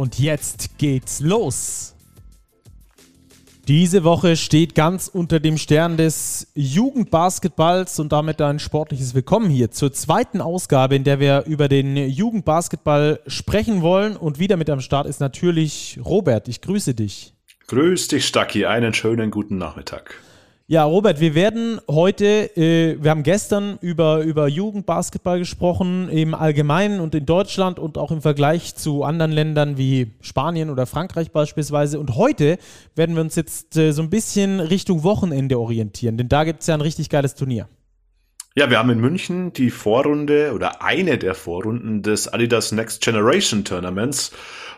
Und jetzt geht's los. Diese Woche steht ganz unter dem Stern des Jugendbasketballs und damit ein sportliches Willkommen hier zur zweiten Ausgabe, in der wir über den Jugendbasketball sprechen wollen. Und wieder mit am Start ist natürlich Robert. Ich grüße dich. Grüß dich, Stacki. Einen schönen guten Nachmittag. Ja, Robert, wir werden heute, äh, wir haben gestern über, über Jugendbasketball gesprochen, im Allgemeinen und in Deutschland und auch im Vergleich zu anderen Ländern wie Spanien oder Frankreich beispielsweise. Und heute werden wir uns jetzt äh, so ein bisschen Richtung Wochenende orientieren, denn da gibt es ja ein richtig geiles Turnier. Ja, wir haben in München die Vorrunde oder eine der Vorrunden des Adidas Next Generation Tournaments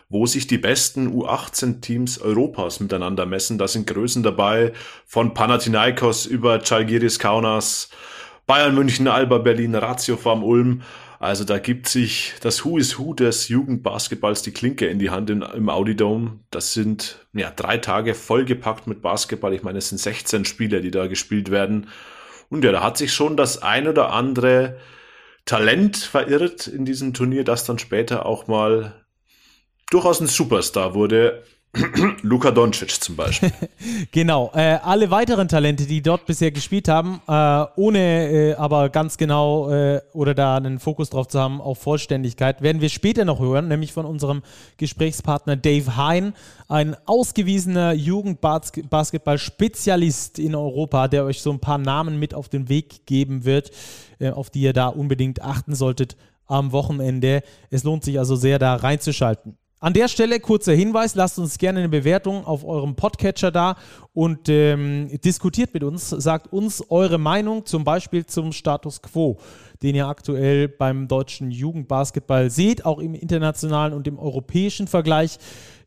wo sich die besten U18-Teams Europas miteinander messen. Da sind Größen dabei von Panathinaikos über Chalgiris Kaunas, Bayern München, Alba Berlin, Ratio Farm Ulm. Also da gibt sich das Who is Who des Jugendbasketballs die Klinke in die Hand im, im Audi Dome. Das sind ja drei Tage vollgepackt mit Basketball. Ich meine, es sind 16 Spiele, die da gespielt werden. Und ja, da hat sich schon das ein oder andere Talent verirrt in diesem Turnier, das dann später auch mal durchaus ein Superstar wurde. Luka Doncic zum Beispiel. genau. Äh, alle weiteren Talente, die dort bisher gespielt haben, äh, ohne äh, aber ganz genau äh, oder da einen Fokus drauf zu haben auf Vollständigkeit, werden wir später noch hören, nämlich von unserem Gesprächspartner Dave Hein, ein ausgewiesener Jugendbasketball-Spezialist in Europa, der euch so ein paar Namen mit auf den Weg geben wird, äh, auf die ihr da unbedingt achten solltet am Wochenende. Es lohnt sich also sehr, da reinzuschalten. An der Stelle kurzer Hinweis, lasst uns gerne eine Bewertung auf eurem Podcatcher da und ähm, diskutiert mit uns, sagt uns eure Meinung zum Beispiel zum Status quo, den ihr aktuell beim deutschen Jugendbasketball seht, auch im internationalen und im europäischen Vergleich.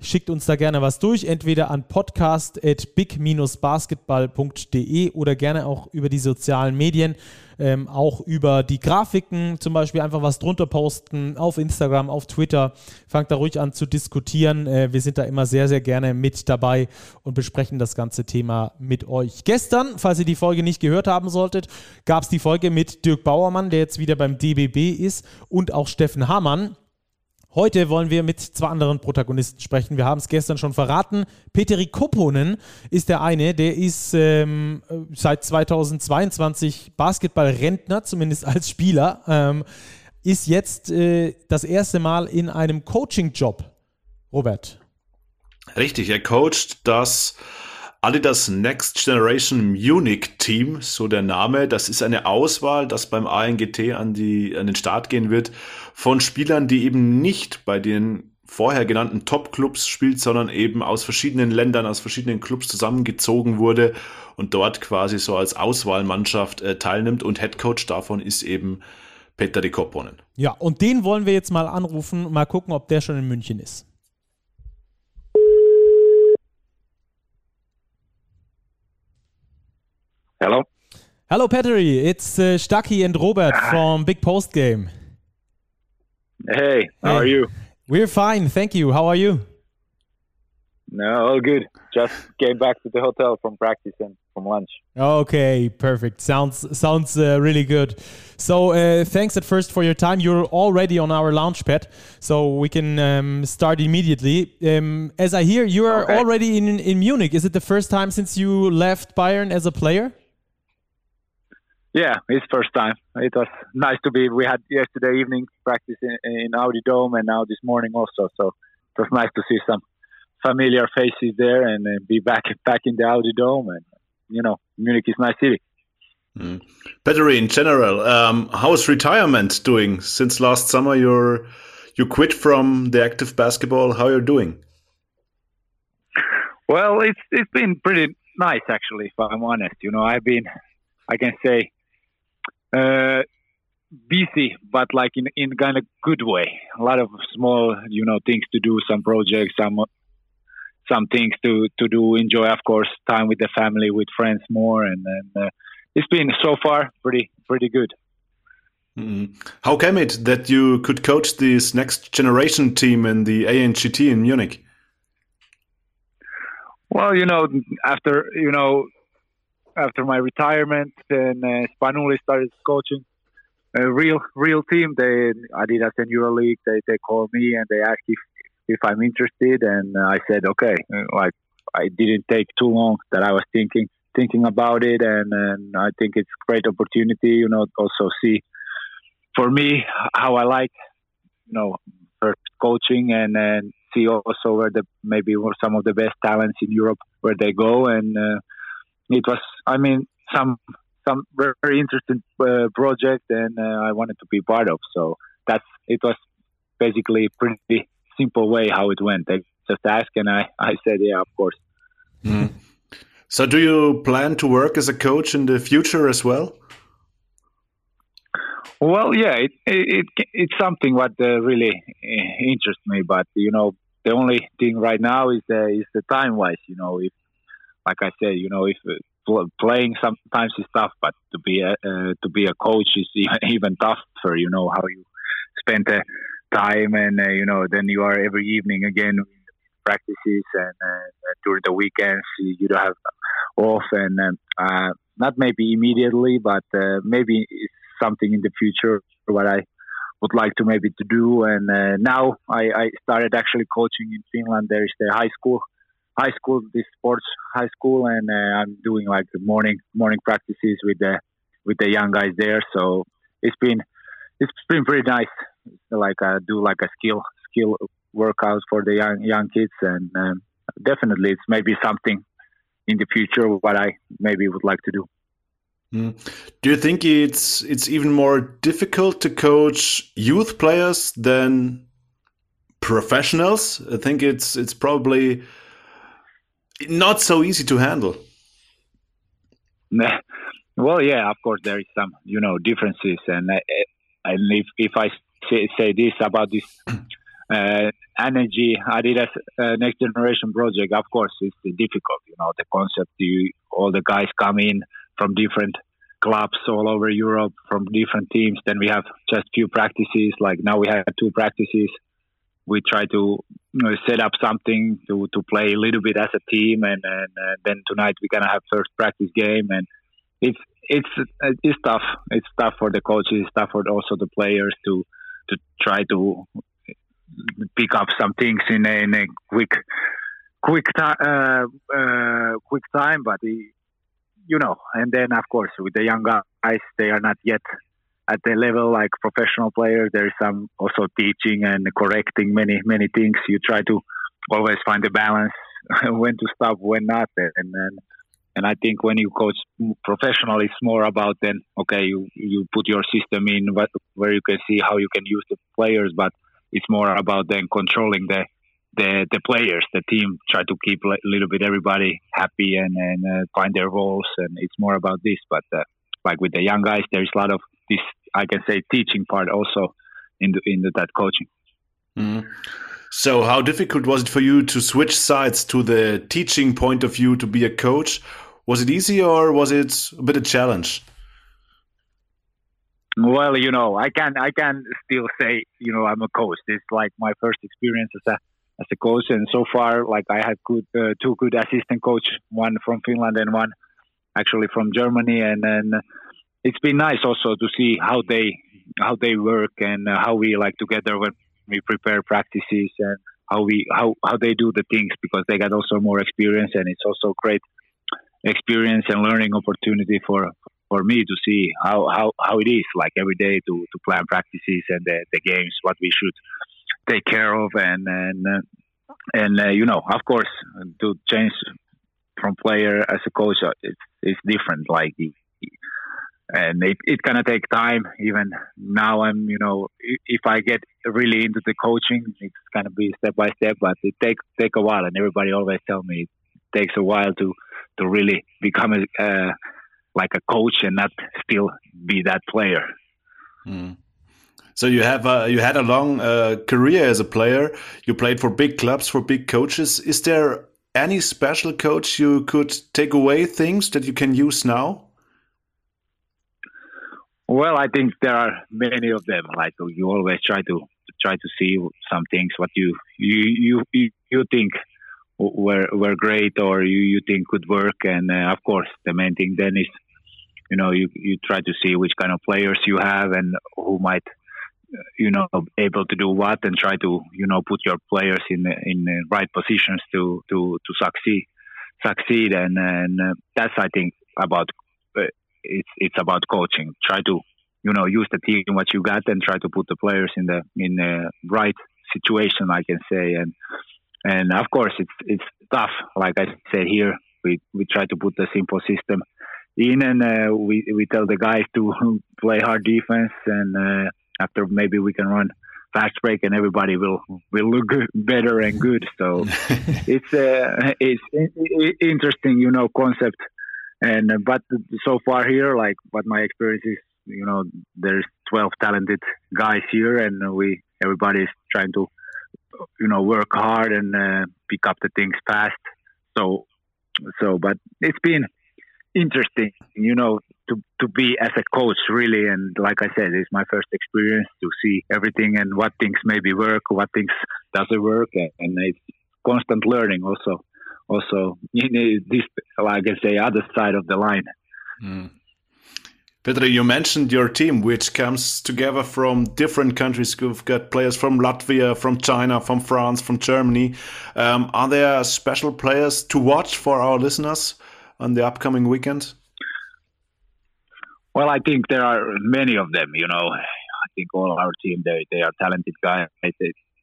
Schickt uns da gerne was durch, entweder an podcast.big-basketball.de oder gerne auch über die sozialen Medien ähm, auch über die Grafiken zum Beispiel einfach was drunter posten auf Instagram, auf Twitter. Fangt da ruhig an zu diskutieren. Äh, wir sind da immer sehr, sehr gerne mit dabei und besprechen das ganze Thema mit euch. Gestern, falls ihr die Folge nicht gehört haben solltet, gab es die Folge mit Dirk Bauermann, der jetzt wieder beim DBB ist, und auch Steffen Hamann. Heute wollen wir mit zwei anderen Protagonisten sprechen. Wir haben es gestern schon verraten. Peteri Kopponen ist der eine, der ist ähm, seit 2022 Basketballrentner, zumindest als Spieler, ähm, ist jetzt äh, das erste Mal in einem Coaching-Job. Robert. Richtig, er coacht das Adidas Next Generation Munich Team, so der Name. Das ist eine Auswahl, das beim ANGT an, die, an den Start gehen wird, von Spielern, die eben nicht bei den vorher genannten Top-Clubs spielt, sondern eben aus verschiedenen Ländern, aus verschiedenen Clubs zusammengezogen wurde und dort quasi so als Auswahlmannschaft äh, teilnimmt. Und Headcoach davon ist eben Peter de Kopponen. Ja, und den wollen wir jetzt mal anrufen, mal gucken, ob der schon in München ist. Hello. Hello, Pettery. It's uh, Stucky and Robert from Big Post Game. Hey, how hey. are you? We're fine, thank you. How are you? No, all good. Just came back to the hotel from practice and from lunch. Okay, perfect. Sounds sounds uh, really good. So uh, thanks at first for your time. You're already on our launch pad, so we can um, start immediately. Um, as I hear, you are okay. already in in Munich. Is it the first time since you left Bayern as a player? Yeah, it's first time. It was nice to be. We had yesterday evening practice in, in Audi Dome, and now this morning also. So it was nice to see some familiar faces there and uh, be back back in the Audi Dome. And you know, Munich is nice city. Mm. Battery in general, um, how's retirement doing? Since last summer, you're you quit from the active basketball. How you're doing? Well, it's it's been pretty nice actually. If I'm honest, you know, I've been, I can say, uh, busy, but like in in kind of good way. A lot of small, you know, things to do, some projects, some some things to to do. Enjoy, of course, time with the family, with friends more, and then uh, it's been so far pretty pretty good. Mm. How came it that you could coach this next generation team in the ANGT in Munich? Well, you know, after you know, after my retirement, then uh, Spanuli started coaching a real real team. They Adidas and EuroLeague. They they called me and they asked if if I'm interested, and I said okay. Like I didn't take too long that I was thinking thinking about it, and, and I think it's great opportunity. You know, also see for me how I like you know first coaching and then see also where the maybe some of the best talents in Europe where they go, and uh, it was I mean some some very interesting uh, project, and uh, I wanted to be part of. So that's it was basically pretty simple way how it went. They just asked, and I I said yeah, of course. Mm. So do you plan to work as a coach in the future as well? Well, yeah, it, it, it it's something what uh, really uh, interests me. But you know, the only thing right now is the is the time wise. You know, if like I said, you know, if uh, playing sometimes is tough, but to be a uh, to be a coach is even tougher. You know how you spend the time, and uh, you know then you are every evening again practices, and uh, during the weekends you don't have off, and uh, not maybe immediately, but uh, maybe it's something in the future what I would like to maybe to do. And now I, I started actually coaching in Finland. There is the high school high school, this sports high school, and uh, I'm doing like morning morning practices with the with the young guys there. So it's been it's been pretty nice. Like I do like a skill skill workouts for the young young kids, and um, definitely it's maybe something in the future what I maybe would like to do. Mm. Do you think it's it's even more difficult to coach youth players than professionals? I think it's it's probably not so easy to handle. Well, yeah, of course there is some you know differences, and and if if I say, say this about this uh, energy Adidas uh, next generation project, of course it's difficult. You know the concept. You all the guys come in from different clubs all over Europe, from different teams. Then we have just few practices. Like now we have two practices we try to you know, set up something to, to play a little bit as a team, and, and uh, then tonight we're gonna have first practice game, and it's it's it's tough. It's tough for the coaches, it's tough for also the players to to try to pick up some things in a, in a quick quick time uh, uh, quick time, but you know, and then of course with the young guys, they are not yet at the level like professional players there is some also teaching and correcting many many things you try to always find the balance when to stop when not and then and I think when you coach professionally, it's more about then okay, you you put your system in what, where you can see how you can use the players, but it's more about then controlling the the the players, the team. Try to keep a little bit everybody happy and and uh, find their roles, and it's more about this. But uh, like with the young guys, there is a lot of this I can say teaching part also in the, in the, that coaching. Mm. So, how difficult was it for you to switch sides to the teaching point of view to be a coach? Was it easy or was it a bit of a challenge? Well, you know, I can I can still say, you know, I'm a coach. It's like my first experience as a as a coach, and so far, like I had good uh, two good assistant coach, one from Finland and one actually from Germany, and then it's been nice also to see how they how they work and uh, how we like together when we prepare practices and how we how how they do the things because they got also more experience and it's also great experience and learning opportunity for for me to see how how, how it is like every day to, to plan practices and the, the games what we should take care of and and uh, and uh, you know of course to change from player as a coach uh, it's, it's different. Like and it, it's gonna take time. Even now, I'm you know if I get really into the coaching, it's gonna be step by step, but it takes take a while. And everybody always tell me it takes a while to to really become a uh, like a coach and not still be that player. Mm. So you have uh, you had a long uh, career as a player. You played for big clubs, for big coaches. Is there any special coach you could take away things that you can use now? Well, I think there are many of them. Like you always try to try to see some things what you you you you think were were great or you you think could work, and uh, of course the main thing then is you know you you try to see which kind of players you have and who might you know able to do what and try to you know put your players in the, in the right positions to to to succeed succeed and and uh, that's I think about it's it's about coaching try to you know use the team what you got and try to put the players in the in the right situation I can say and and of course it's it's tough like I said here we we try to put the simple system in and uh, we we tell the guys to play hard defense and uh, after maybe we can run fast break and everybody will will look good, better and good. So it's uh, it's interesting, you know, concept. And uh, but so far here, like what my experience is, you know, there's 12 talented guys here, and we everybody is trying to, you know, work hard and uh, pick up the things fast. So so, but it's been interesting, you know, to, to be as a coach really. And like I said, it's my first experience to see everything and what things maybe work, what things doesn't work. And, and it's constant learning also, also in this, like I say, other side of the line. Mm. Petri, you mentioned your team, which comes together from different countries. You've got players from Latvia, from China, from France, from Germany. Um, are there special players to watch for our listeners? on the upcoming weekend? Well, I think there are many of them. You know, I think all our team they they are talented guys,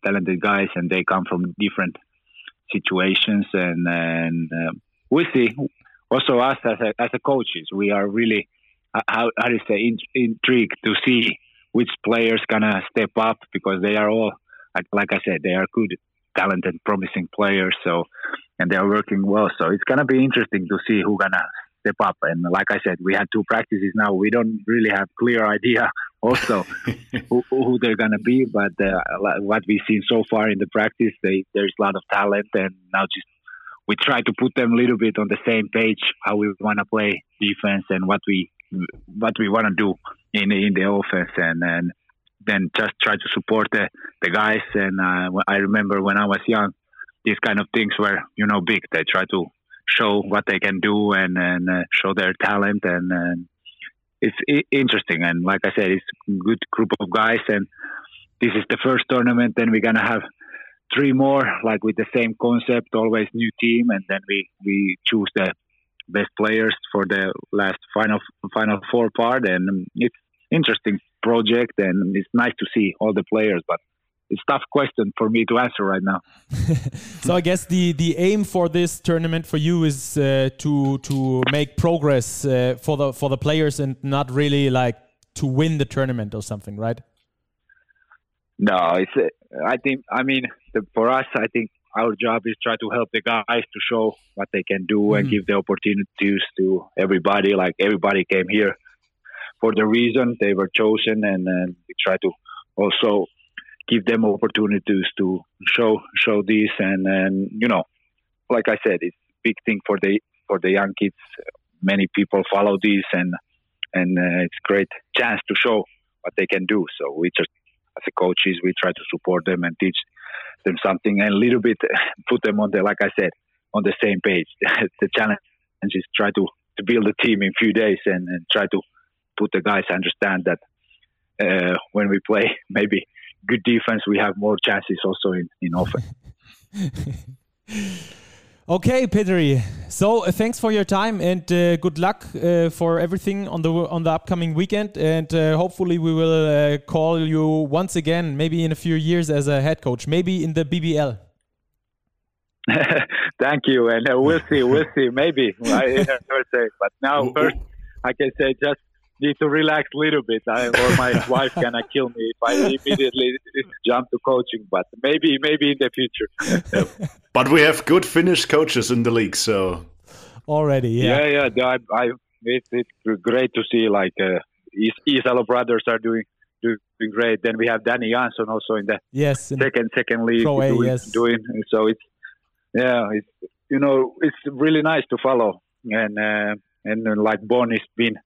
talented guys, and they come from different situations, and and uh, we see. Also, us as a, as a coaches, we are really how how do you say in, intrigued to see which players gonna step up because they are all like, like I said, they are good, talented, promising players. So and they are working well. So it's gonna be interesting to see who gonna step up. And like I said, we had two practices now. We don't really have clear idea also who, who, they're gonna be, but uh, what we've seen so far in the practice, they, there's a lot of talent, and now just we try to put them a little bit on the same page how we want to play defense and what we what we want to do in in the offense and and then just try to support the the guys and uh, I remember when I was young these kind of things were you know big. They try to show what they can do and and uh, show their talent and, and it's interesting. And like I said, it's a good group of guys. And this is the first tournament. Then we're gonna have three more, like with the same concept, always new team, and then we we choose the best players for the last final final four part. And it's interesting project, and it's nice to see all the players, but it's tough question for me to answer right now. so I guess the the aim for this tournament for you is uh, to to make progress uh, for the for the players and not really like to win the tournament or something, right? No, it's. Uh, I think. I mean, the, for us, I think our job is try to help the guys to show what they can do mm. and give the opportunities to everybody. Like everybody came here for the reason they were chosen, and, and we try to also give them opportunities to show show this and and you know like i said it's a big thing for the for the young kids. Many people follow this and and uh, it's great chance to show what they can do. So we just as a coaches we try to support them and teach them something and a little bit put them on the like i said on the same page. The challenge is try to to build a team in a few days and, and try to put the guys understand that uh, when we play maybe good defense, we have more chances also in, in offense. okay, Petri. So uh, thanks for your time and uh, good luck uh, for everything on the on the upcoming weekend. And uh, hopefully we will uh, call you once again, maybe in a few years as a head coach, maybe in the BBL. Thank you, and uh, we'll see. We'll see. Maybe I never say, but now first I can say just need to relax a little bit, I, or my wife gonna kill me if I immediately jump to coaching. But maybe, maybe in the future. but we have good Finnish coaches in the league, so already, yeah, yeah, yeah. I, I, it, it's great to see like uh, Isalo brothers are doing doing great. Then we have Danny Jansson also in the yes in second second league doing, yes. doing. So it's yeah, it's you know, it's really nice to follow. And uh, and uh, like Bon has been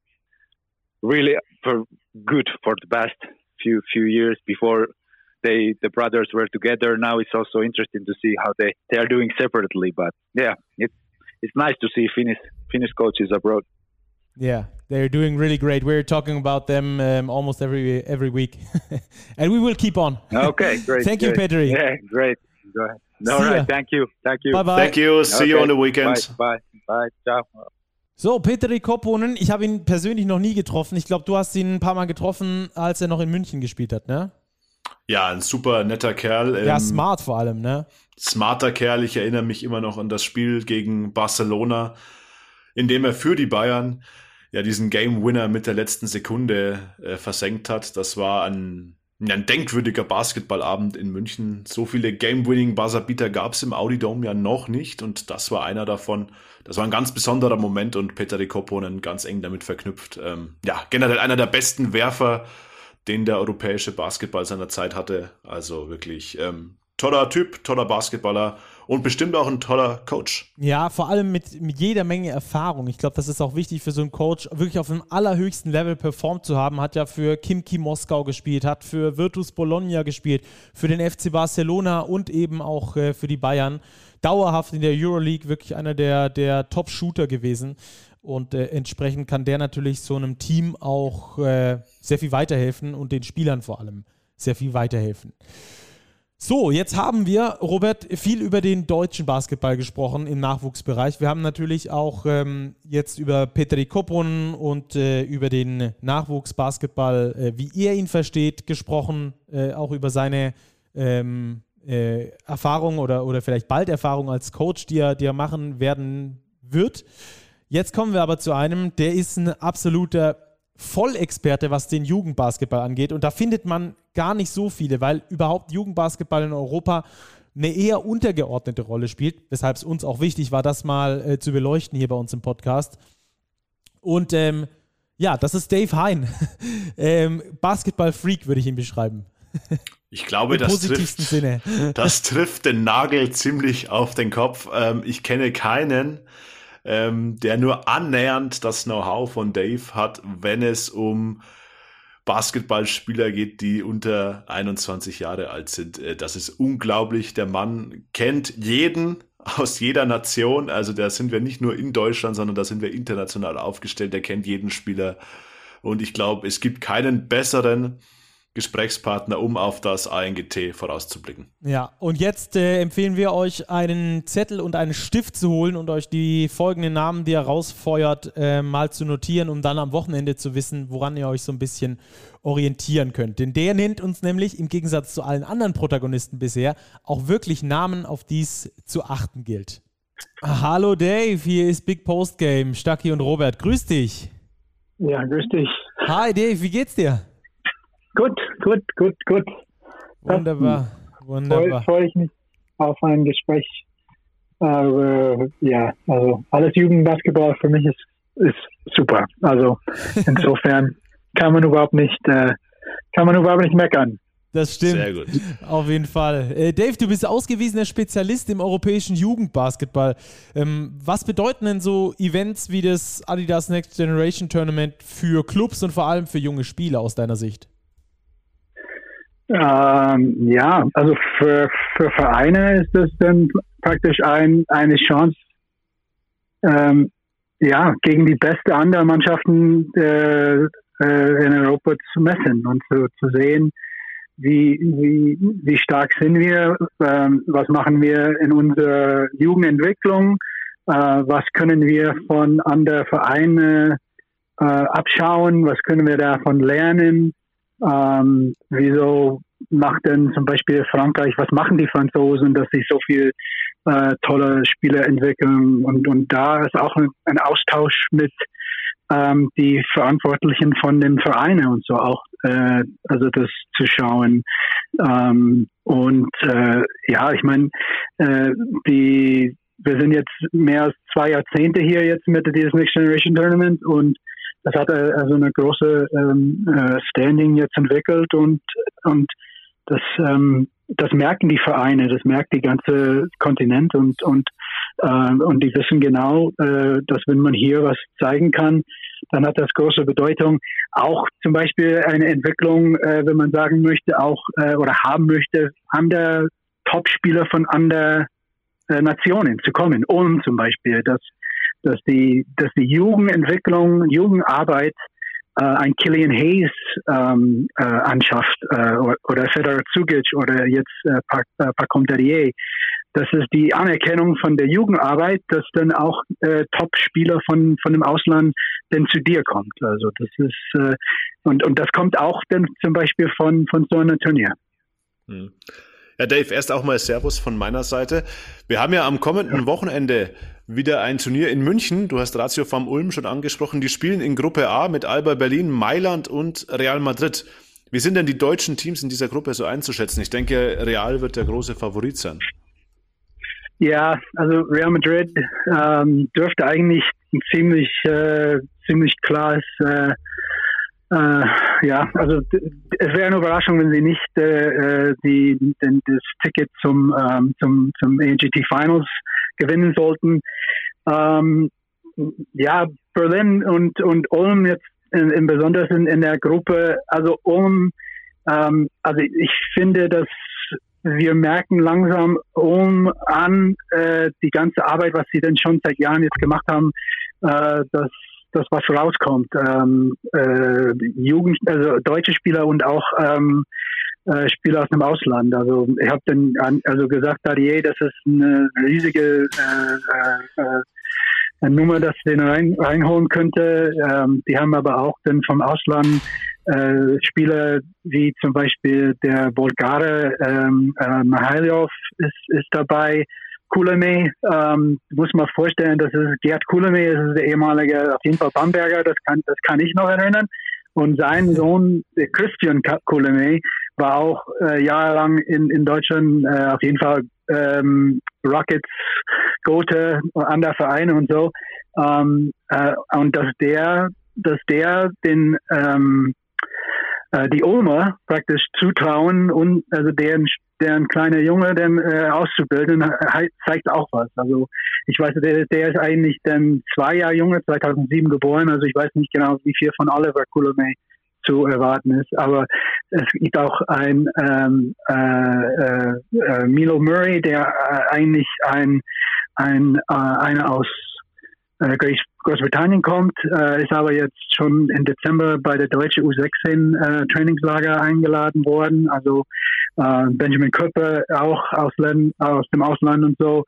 really for good for the past few few years before they the brothers were together. Now it's also interesting to see how they they are doing separately. But yeah, it's it's nice to see Finnish Finnish coaches abroad. Yeah, they're doing really great. We're talking about them um, almost every every week, and we will keep on. Okay, great. Thank great. you, Petri. Yeah, great. Go ahead. All See ya. thank you, thank you. Bye bye. Thank you. See you on the weekend. Bye, bye, bye. Ciao. So, Petri Kopponen, ich habe ihn persönlich noch nie getroffen. Ich glaube, du hast ihn ein paar Mal getroffen, als er noch in München gespielt hat, ne? Ja, ein super netter Kerl. Ja, ähm, smart vor allem, ne? smarter Kerl. Ich erinnere mich immer noch an das Spiel gegen Barcelona, in dem er für die Bayern ja diesen Game Winner mit der letzten Sekunde äh, versenkt hat. Das war ein, ein denkwürdiger Basketballabend in München. So viele Game-Winning Buzzerbeater gab es im Audi Dome ja noch nicht und das war einer davon. Das war ein ganz besonderer Moment und Peter de Kopponen ganz eng damit verknüpft. Ähm, ja, generell einer der besten Werfer, den der europäische Basketball seiner Zeit hatte. Also wirklich ähm, toller Typ, toller Basketballer und bestimmt auch ein toller Coach. Ja, vor allem mit, mit jeder Menge Erfahrung. Ich glaube, das ist auch wichtig für so einen Coach, wirklich auf dem allerhöchsten Level performt zu haben. Hat ja für Kimki Moskau gespielt, hat für Virtus Bologna gespielt, für den FC Barcelona und eben auch äh, für die Bayern. Dauerhaft in der Euroleague wirklich einer der, der Top-Shooter gewesen. Und äh, entsprechend kann der natürlich so einem Team auch äh, sehr viel weiterhelfen und den Spielern vor allem sehr viel weiterhelfen. So, jetzt haben wir, Robert, viel über den deutschen Basketball gesprochen im Nachwuchsbereich. Wir haben natürlich auch ähm, jetzt über Petri Kopon und äh, über den Nachwuchsbasketball, äh, wie er ihn versteht, gesprochen, äh, auch über seine ähm, äh, Erfahrung oder, oder vielleicht bald Erfahrung als Coach, die er, die er machen werden wird. Jetzt kommen wir aber zu einem, der ist ein absoluter Vollexperte, was den Jugendbasketball angeht. Und da findet man gar nicht so viele, weil überhaupt Jugendbasketball in Europa eine eher untergeordnete Rolle spielt, weshalb es uns auch wichtig war, das mal äh, zu beleuchten hier bei uns im Podcast. Und ähm, ja, das ist Dave Hein. ähm, Basketball-Freak würde ich ihn beschreiben. Ich glaube, Im das positivsten trifft, Sinne. das trifft den Nagel ziemlich auf den Kopf. Ähm, ich kenne keinen, ähm, der nur annähernd das Know-how von Dave hat, wenn es um Basketballspieler geht, die unter 21 Jahre alt sind. Äh, das ist unglaublich. Der Mann kennt jeden aus jeder Nation. Also da sind wir nicht nur in Deutschland, sondern da sind wir international aufgestellt. Der kennt jeden Spieler. Und ich glaube, es gibt keinen besseren Gesprächspartner, um auf das ANGT vorauszublicken. Ja, und jetzt äh, empfehlen wir euch, einen Zettel und einen Stift zu holen und euch die folgenden Namen, die ihr rausfeuert, äh, mal zu notieren, um dann am Wochenende zu wissen, woran ihr euch so ein bisschen orientieren könnt. Denn der nennt uns nämlich im Gegensatz zu allen anderen Protagonisten bisher auch wirklich Namen, auf die es zu achten gilt. Hallo Dave, hier ist Big Post Game, Stacki und Robert. Grüß dich. Ja, grüß dich. Hi Dave, wie geht's dir? Gut, gut, gut, gut. Wunderbar, wunderbar. Freue freu ich mich auf ein Gespräch. Aber ja, also alles Jugendbasketball für mich ist, ist super. Also insofern kann man überhaupt nicht, äh, kann man überhaupt nicht meckern. Das stimmt. Sehr gut. Auf jeden Fall. Äh, Dave, du bist ausgewiesener Spezialist im europäischen Jugendbasketball. Ähm, was bedeuten denn so Events wie das Adidas Next Generation Tournament für Clubs und vor allem für junge Spieler aus deiner Sicht? Ähm, ja, also für, für Vereine ist das dann praktisch ein, eine Chance, ähm, ja, gegen die beste anderen Mannschaften äh, äh, in Europa zu messen und zu, zu sehen, wie, wie, wie stark sind wir, ähm, was machen wir in unserer Jugendentwicklung, äh, was können wir von anderen Vereinen äh, abschauen, was können wir davon lernen, ähm, wieso macht denn zum Beispiel Frankreich, was machen die Franzosen, dass sie so viel äh, tolle Spieler entwickeln und, und da ist auch ein, ein Austausch mit ähm, die Verantwortlichen von den Vereinen und so auch, äh, also das zu schauen. Ähm, und äh, ja, ich meine, äh, die wir sind jetzt mehr als zwei Jahrzehnte hier jetzt mit dieses Next Generation Tournament und das hat äh, also eine große ähm, äh, Standing jetzt entwickelt und und das ähm, das merken die Vereine, das merkt die ganze Kontinent und und Äh, und die wissen genau, äh, dass wenn man hier was zeigen kann, dann hat das große Bedeutung. Auch zum Beispiel eine Entwicklung, äh, wenn man sagen möchte, auch äh, oder haben möchte, andere Top-Spieler von anderen äh, Nationen zu kommen. Ulm zum Beispiel, dass, dass, die, dass die Jugendentwicklung, Jugendarbeit äh, ein Killian Hayes ähm, äh, anschafft äh, oder Federer Zugic oder jetzt äh, Pacom Derrier. Das ist die Anerkennung von der Jugendarbeit, dass dann auch äh, Top-Spieler von, von dem Ausland dann zu dir kommt. Also das ist äh, und, und das kommt auch dann zum Beispiel von, von so einem Turnier. Hm. Ja, Dave, erst auch mal Servus von meiner Seite. Wir haben ja am kommenden Wochenende wieder ein Turnier in München. Du hast Ratio vom Ulm schon angesprochen. Die spielen in Gruppe A mit Alba Berlin, Mailand und Real Madrid. Wie sind denn die deutschen Teams in dieser Gruppe so einzuschätzen? Ich denke, Real wird der große Favorit sein. Ja, also Real Madrid ähm, dürfte eigentlich ziemlich, äh, ziemlich klar ist. Äh, äh, ja, also es wäre eine Überraschung, wenn sie nicht äh, äh die, den, das Ticket zum, ähm, zum, zum AGT Finals gewinnen sollten. Ähm, ja, Berlin und, und Ulm jetzt in, in besonders in, in der Gruppe, also Ulm, ähm, also ich finde, dass wir merken langsam Ulm an, äh, die ganze Arbeit, was sie denn schon seit Jahren jetzt gemacht haben, äh, dass das was rauskommt. Ähm, äh, Jugend, also deutsche Spieler und auch ähm, äh, Spieler aus dem Ausland. Also ich habe dann also gesagt, Dadier, das ist eine riesige äh, äh, äh, Nummer, dass den rein, reinholen könnte. Ähm, die haben aber auch dann vom Ausland äh, Spieler wie zum Beispiel der Bulgare ähm, äh, Mihailov ist, ist dabei. Kulame, ähm, muss man vorstellen, das ist Gerd Kulame, das ist der ehemalige, auf jeden Fall Bamberger, das kann, das kann ich noch erinnern. Und sein Sohn, Christian Kulame, war auch äh, jahrelang in, in Deutschland äh, auf jeden Fall ähm, Rockets, Gothe, andere Vereine und so. Ähm, äh, und dass der, dass der den ähm, äh, die Ulmer praktisch zutrauen und also deren deren kleiner Junge dann äh, auszubilden, zeigt auch was. Also ich weiß, der, der ist eigentlich dann zwei Jahre Junge, 2007 geboren, also ich weiß nicht genau, wie viel von Oliver Coulomé zu erwarten ist. Aber es gibt auch ein ähm, äh, äh, äh Milo Murray, der äh, eigentlich ein, ein äh, einer aus äh, Großbritannien kommt, äh, ist aber jetzt schon im Dezember bei der deutschen U16 äh, Trainingslager eingeladen worden. Also äh, Benjamin Köppe auch aus, aus dem Ausland und so.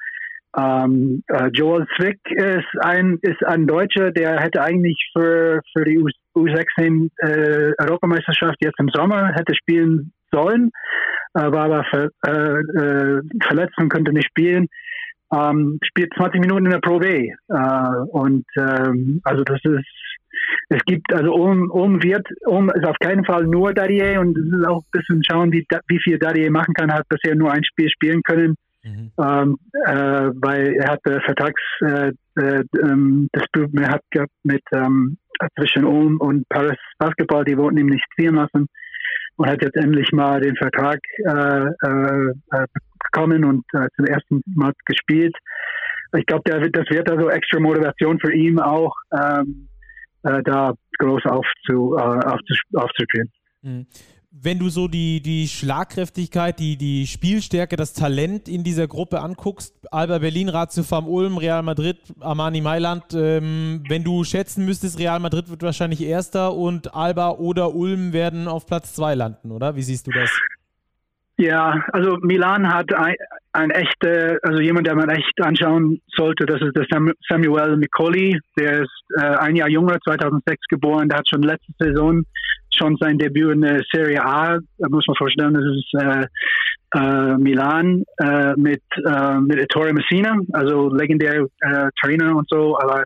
Ähm, äh, Joel Zwick ist ein ist ein Deutscher, der hätte eigentlich für für die U, U16 äh, Europameisterschaft jetzt im Sommer hätte spielen sollen, äh, war aber ver, äh, äh, verletzt und könnte nicht spielen. Ähm, spielt 20 Minuten in der Pro B. Äh, und ähm, also das ist es gibt, also um, um wird, um ist auf keinen Fall nur Dadier und es ist auch ein bisschen schauen, wie, wie viel Dadier machen kann, hat bisher nur ein Spiel spielen können. Mhm. Ähm, äh, weil er hat äh, Vertrags äh, äh, ähm, das er hat gehabt mit ähm, zwischen Ulm und Paris Basketball, die wollten ihm nicht ziehen lassen und hat jetzt endlich mal den Vertrag äh, äh, bekommen und äh, zum ersten Mal gespielt. Ich glaube, das wird also extra Motivation für ihn auch, ähm, äh, da groß aufzu, äh, aufzuspielen. Mhm wenn du so die, die Schlagkräftigkeit, die, die Spielstärke, das Talent in dieser Gruppe anguckst, Alba Berlin, Ratio Farm Ulm, Real Madrid, Armani Mailand, ähm, wenn du schätzen müsstest, Real Madrid wird wahrscheinlich Erster und Alba oder Ulm werden auf Platz zwei landen, oder? Wie siehst du das? Ja, also Milan hat ein, ein echter, also jemand, der man echt anschauen sollte, das ist der Samuel Micoli, der ist äh, ein Jahr jünger, 2006 geboren, der hat schon letzte Saison schon sein Debüt in der Serie A, da muss man vorstellen, das ist äh, äh, Milan äh, mit, äh, mit Ettore Messina, also legendär äh, Trainer und so, aber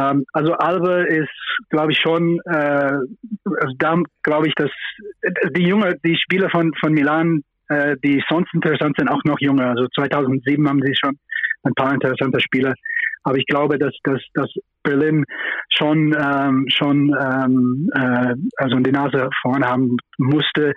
ähm, also Alba ist, glaube ich, schon, äh, also da glaube ich, dass die junge, die Spieler von, von Milan, äh, die sonst interessant sind, auch noch jünger. Also 2007 haben sie schon ein paar interessante Spieler. Aber ich glaube, dass, dass, dass Berlin schon, ähm, schon ähm, äh, also die Nase vorn haben musste.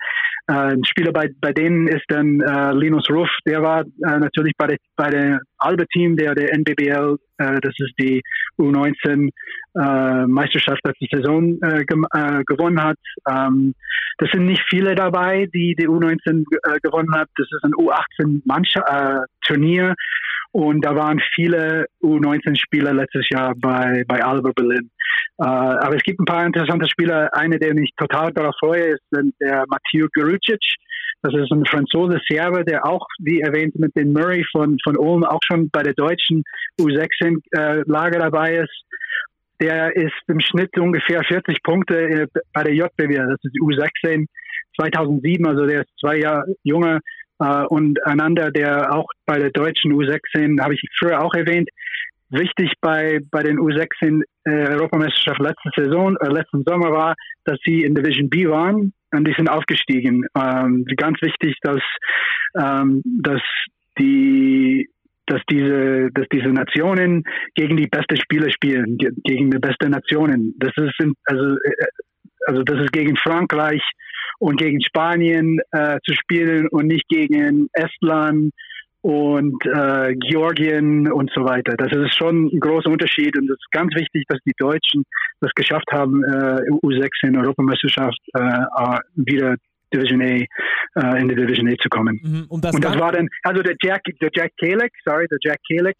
Äh, ein Spieler bei, bei denen ist dann äh, Linus Ruff, der war äh, natürlich bei der, bei der Albe-Team, der der NBBL, äh, das ist die U19 äh, Meisterschaft letzte Saison äh, äh, gewonnen hat. Ähm, das sind nicht viele dabei, die die U19 äh, gewonnen hat. Das ist ein U18 äh, Turnier und da waren viele U19-Spieler letztes Jahr bei, bei Alba Berlin. Äh, aber es gibt ein paar interessante Spieler. Einer, der mich total darauf freue, ist der Matteo Gerucic. Das ist ein Franzose Serbe, der auch, wie erwähnt, mit den Murray von, von Ulm auch schon bei der deutschen U16-Lager äh, dabei ist. Der ist im Schnitt ungefähr 40 Punkte äh, bei der JBW, das ist die U16 2007, also der ist zwei Jahre junger äh, und einander, der auch bei der deutschen U16, habe ich früher auch erwähnt, wichtig bei, bei den U16 äh, Europameisterschaft letzte Saison, äh, letzten Sommer war, dass sie in Division B waren und die sind aufgestiegen. Ähm, ganz wichtig, dass, ähm, dass die dass diese, dass diese Nationen gegen die beste Spieler spielen, gegen die beste Nationen. Das ist also äh, also das ist gegen Frankreich und gegen Spanien äh, zu spielen und nicht gegen Estland und äh, Georgien und so weiter. Das ist schon ein großer Unterschied und es ist ganz wichtig, dass die Deutschen das geschafft haben, äh, U6 in Europameisterschaft äh, wieder Division A äh, in die Division A zu kommen. Mhm, und, das, und das war dann also der Jack der Jack Kalek, sorry, der Jack Kalek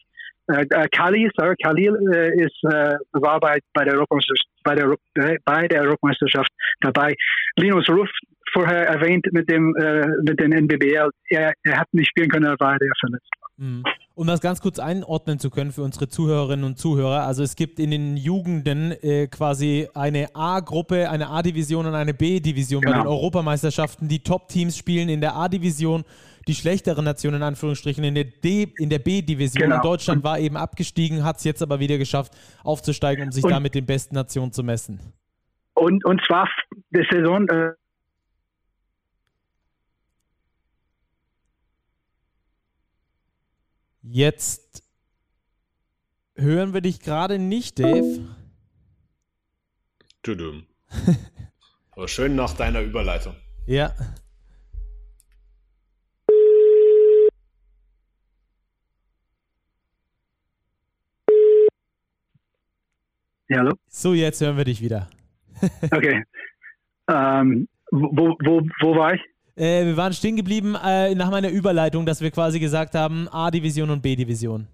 äh, äh, Kali, sorry, Khalil äh, ist, äh, war bei, bei, der Europameisterschaft, bei, der, äh, bei der Europameisterschaft dabei. Linus Ruff, vorher erwähnt mit dem äh, mit den NBBL, er, er hat nicht spielen können, er verletzt war. Mhm. Um das ganz kurz einordnen zu können für unsere Zuhörerinnen und Zuhörer, also es gibt in den Jugenden äh, quasi eine A-Gruppe, eine A-Division und eine B-Division genau. bei den Europameisterschaften. Die Top-Teams spielen in der A-Division, die schlechteren Nationen in Anführungsstrichen in der, D, in der B-Division. Genau. Deutschland war eben abgestiegen, hat es jetzt aber wieder geschafft, aufzusteigen, um sich und, da mit den besten Nationen zu messen. Und, und zwar die Saison äh, Jetzt hören wir dich gerade nicht, Dave. Tudum. Aber schön nach deiner Überleitung. Ja. Ja, hallo? So, jetzt hören wir dich wieder. okay. Ähm, wo, wo, wo war ich? Äh, wir waren stehen geblieben äh, nach meiner Überleitung, dass wir quasi gesagt haben, A-Division und B-Division.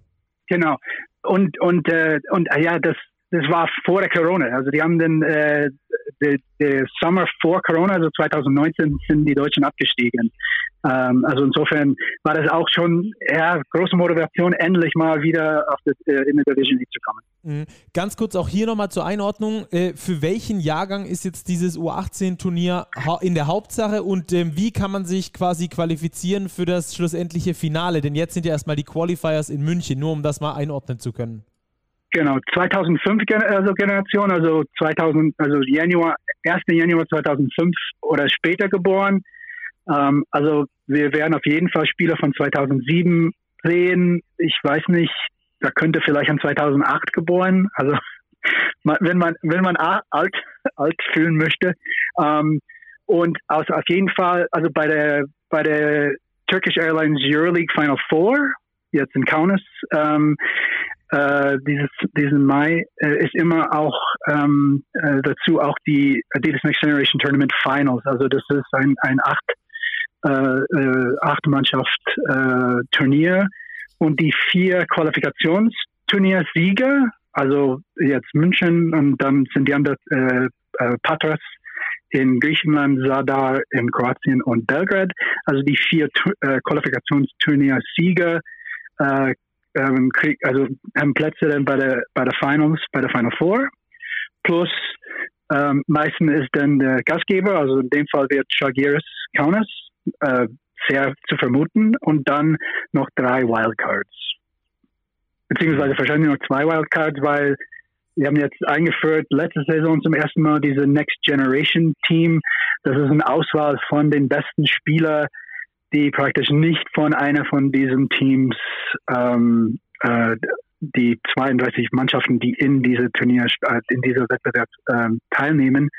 Genau. Und, und, äh, und äh, ja, das, das war vor der Corona. Also die haben den, äh, der Sommer vor Corona, also 2019, sind die Deutschen abgestiegen. Ähm, also insofern war das auch schon ja, große Motivation, endlich mal wieder auf das, äh, in der Division League zu kommen. Mhm. Ganz kurz auch hier nochmal zur Einordnung. Äh, für welchen Jahrgang ist jetzt dieses U18-Turnier in der Hauptsache und ähm, wie kann man sich quasi qualifizieren für das schlussendliche Finale? Denn jetzt sind ja erstmal die Qualifiers in München, nur um das mal einordnen zu können. Genau, 2005 also Generation, also 2000, also Januar, 1. Januar 2005 oder später geboren. Ähm, also wir werden auf jeden Fall Spieler von 2007 sehen. Ich weiß nicht, da könnte vielleicht an 2008 geboren. Also wenn man wenn man alt alt fühlen möchte. Ähm, und also auf jeden Fall, also bei der bei der Turkish Airlines Euroleague Final Four jetzt in Kaunas ähm, äh, dieses, diesen Mai äh, ist immer auch ähm, äh, dazu auch die Adidas Next Generation Tournament Finals. Also das ist ein, ein acht, äh, äh, acht Mannschaft äh, Turnier und die vier Qualifikationsturniersieger, also jetzt München und dann sind die anderen äh, äh, Patras in Griechenland, Sadar in Kroatien und Belgrad. Also die vier äh, Qualifikationsturniersieger äh, ähm, krieg, also haben Plätze dann bei der bei der Finals, bei der Final Four. Plus ähm, meistens ist dann der Gastgeber, also in dem Fall wird Chagiris Kaunas äh, sehr zu vermuten und dann noch drei Wildcards. Beziehungsweise wahrscheinlich noch zwei Wildcards, weil wir haben jetzt eingeführt letzte Saison zum ersten Mal diese Next Generation Team. Das ist eine Auswahl von den besten Spielern die praktisch nicht von einer von diesen Teams ähm, äh, die 32 Mannschaften, die in diese Turnier, äh, in dieser Wettbewerb ähm, teilnehmen,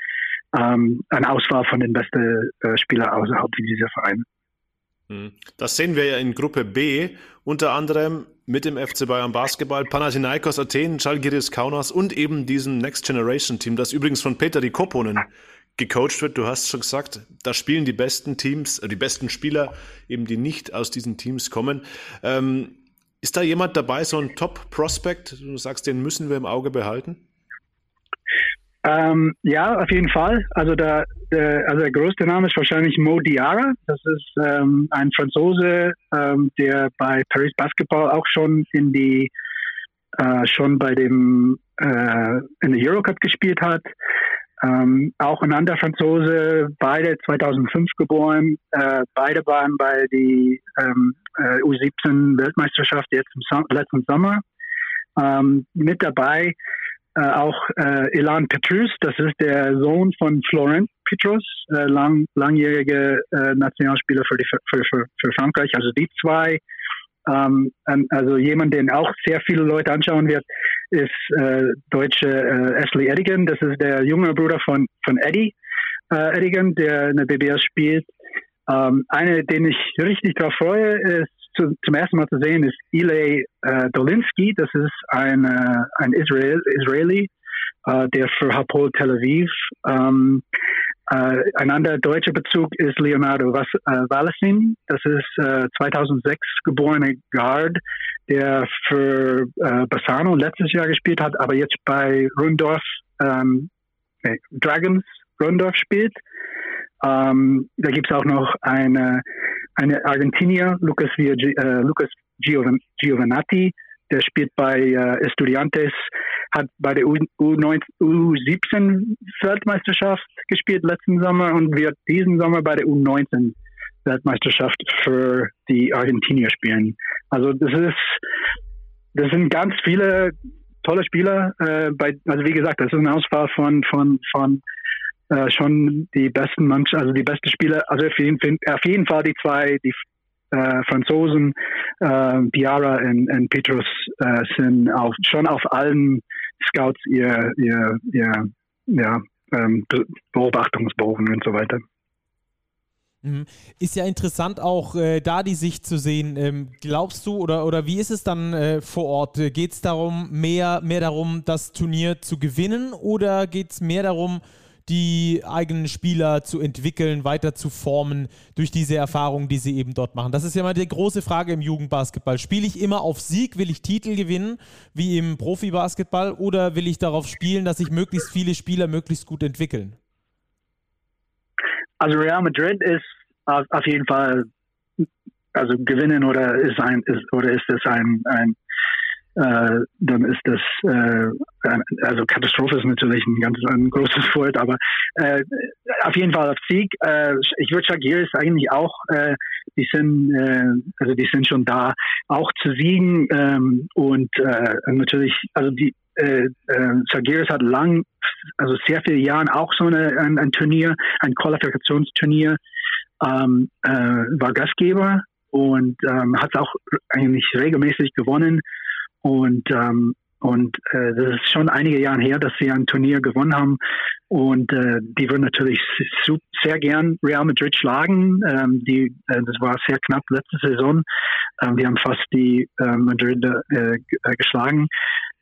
ähm, eine Auswahl von den besten äh, Spielern außerhalb dieser Vereine. Hm. Das sehen wir ja in Gruppe B, unter anderem mit dem FC Bayern Basketball, Panathinaikos Athen, Chalgiris Kaunas und eben diesem Next Generation Team, das übrigens von Peter Koponen gecoacht wird. Du hast schon gesagt, da spielen die besten Teams, äh, die besten Spieler, eben die nicht aus diesen Teams kommen. Ähm, ist da jemand dabei, so ein Top-Prospect? Du sagst, den müssen wir im Auge behalten? Ähm, ja, auf jeden Fall. Also der, der, also der größte Name ist wahrscheinlich Mo Diarra. Das ist ähm, ein Franzose, ähm, der bei Paris Basketball auch schon in die äh, schon bei dem äh, in der Eurocup gespielt hat. Ähm, auch ein anderer Franzose, beide 2005 geboren, äh, beide waren bei die ähm, äh, U17 Weltmeisterschaft jetzt im so letzten Sommer ähm, mit dabei. Äh, auch äh, Elan Petrus, das ist der Sohn von Florent Petrus, äh, lang, langjährige äh, Nationalspieler für, die, für, für, für Frankreich. Also die zwei ähm, also jemand, den auch sehr viele Leute anschauen wird, ist äh, deutsche äh, Ashley Edigan. Das ist der junge Bruder von, von Eddie äh, Edigan, der in der BBS spielt. Ähm, eine, den ich richtig darauf freue, ist zu, zum ersten Mal zu sehen, ist Ilay äh, Dolinsky. Das ist ein, äh, ein Israel, Israeli, äh, der für Hapol Tel Aviv ähm, äh, ein anderer deutscher Bezug ist Leonardo Was äh. Das ist äh, 2006 geborene Guard, der für äh, Bassano letztes Jahr gespielt hat, aber jetzt bei Rundorf ähm, nee, Dragons Rundorf spielt. Ähm, da gibt es auch noch eine, eine Argentinier, Lucas, Via, äh, Lucas Giovan, Giovanatti, der spielt bei äh, Estudiantes, hat bei der U17 Weltmeisterschaft gespielt letzten Sommer und wird diesen Sommer bei der U19 Weltmeisterschaft für die Argentinier spielen. Also das ist, das sind ganz viele tolle Spieler. Äh, bei, also wie gesagt, das ist eine Auswahl von von von äh, schon die besten Manch, also die besten Spieler. Also auf jeden, auf jeden Fall die zwei, die äh, Franzosen, äh, Biara und, Petrus äh, sind auf, schon auf allen Scouts ihr, ihr, ihr ja, ähm, Beobachtungsbogen und so weiter. Mhm. Ist ja interessant auch äh, da die Sicht zu sehen. Ähm, glaubst du oder, oder wie ist es dann äh, vor Ort? Geht es darum, mehr, mehr darum, das Turnier zu gewinnen oder geht es mehr darum, die eigenen Spieler zu entwickeln, weiter zu formen durch diese Erfahrungen, die sie eben dort machen. Das ist ja mal die große Frage im Jugendbasketball. Spiele ich immer auf Sieg, will ich Titel gewinnen, wie im Profibasketball, oder will ich darauf spielen, dass sich möglichst viele Spieler möglichst gut entwickeln? Also Real Madrid ist auf jeden Fall also gewinnen oder ist ein ist, oder ist es ein, ein äh, dann ist das, äh, also Katastrophe ist natürlich ein ganz ein großes Wort, aber äh, auf jeden Fall auf Sieg. Äh, ich würde Shagir ist eigentlich auch, äh, die sind, äh, also die sind schon da, auch zu siegen ähm, und äh, natürlich, also die äh, äh, hat lang, also sehr viele Jahren auch so eine, ein, ein Turnier, ein Qualifikationsturnier, ähm, äh, war Gastgeber und ähm, hat auch eigentlich regelmäßig gewonnen. Und, ähm, und äh, das ist schon einige Jahre her, dass sie ein Turnier gewonnen haben. Und äh, die würden natürlich sehr gern Real Madrid schlagen. Ähm, die, äh, das war sehr knapp letzte Saison. Ähm, die haben fast die äh, Madrid äh, äh geschlagen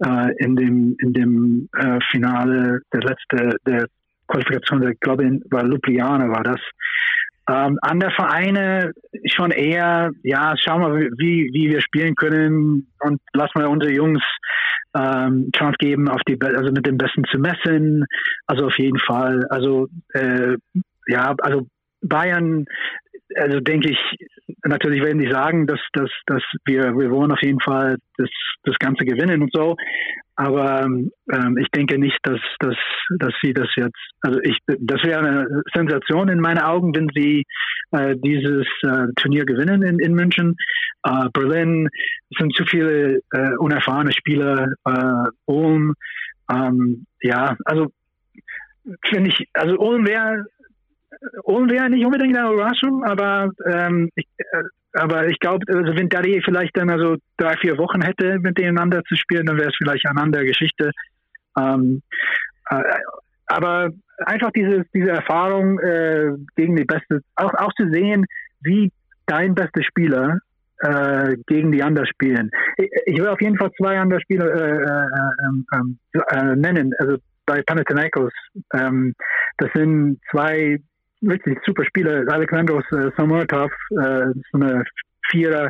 äh, in dem, in dem äh, Finale der letzte der Qualifikation. Ich glaube, war Ljubljana war das. Ähm, andere Vereine schon eher, ja, schauen wir, wie, wie wir spielen können und lassen wir unsere Jungs ähm, Chance geben, auf die, also mit dem Besten zu messen. Also auf jeden Fall. Also äh, ja, also Bayern, also denke ich, natürlich werden die sagen, dass, dass, dass wir, wir wollen auf jeden Fall das, das Ganze gewinnen und so. Aber ähm, ich denke nicht, dass, dass, dass sie das jetzt, also ich, das wäre eine Sensation in meinen Augen, wenn sie äh, dieses äh, Turnier gewinnen in, in München. Äh, Berlin sind zu viele äh, unerfahrene Spieler. Äh, Ulm, ähm, ja, also finde ich, also Ulm wäre Ulm wäre nicht unbedingt eine Überraschung, aber ähm, ich, äh, aber ich glaube, also wenn Daddy vielleicht dann also drei, vier Wochen hätte, miteinander zu spielen, dann wäre es vielleicht eine andere Geschichte. Ähm, äh, aber einfach diese, diese Erfahrung äh, gegen die beste, auch, auch zu sehen, wie dein bester Spieler äh, gegen die anderen spielen. Ich, ich, will auf jeden Fall zwei andere Spieler äh, äh, ähm, ähm, äh nennen. Also bei Panathinaikos, ähm, das sind zwei wirklich super Spieler. Alexandros äh, Samortov, äh, so eine Vierer,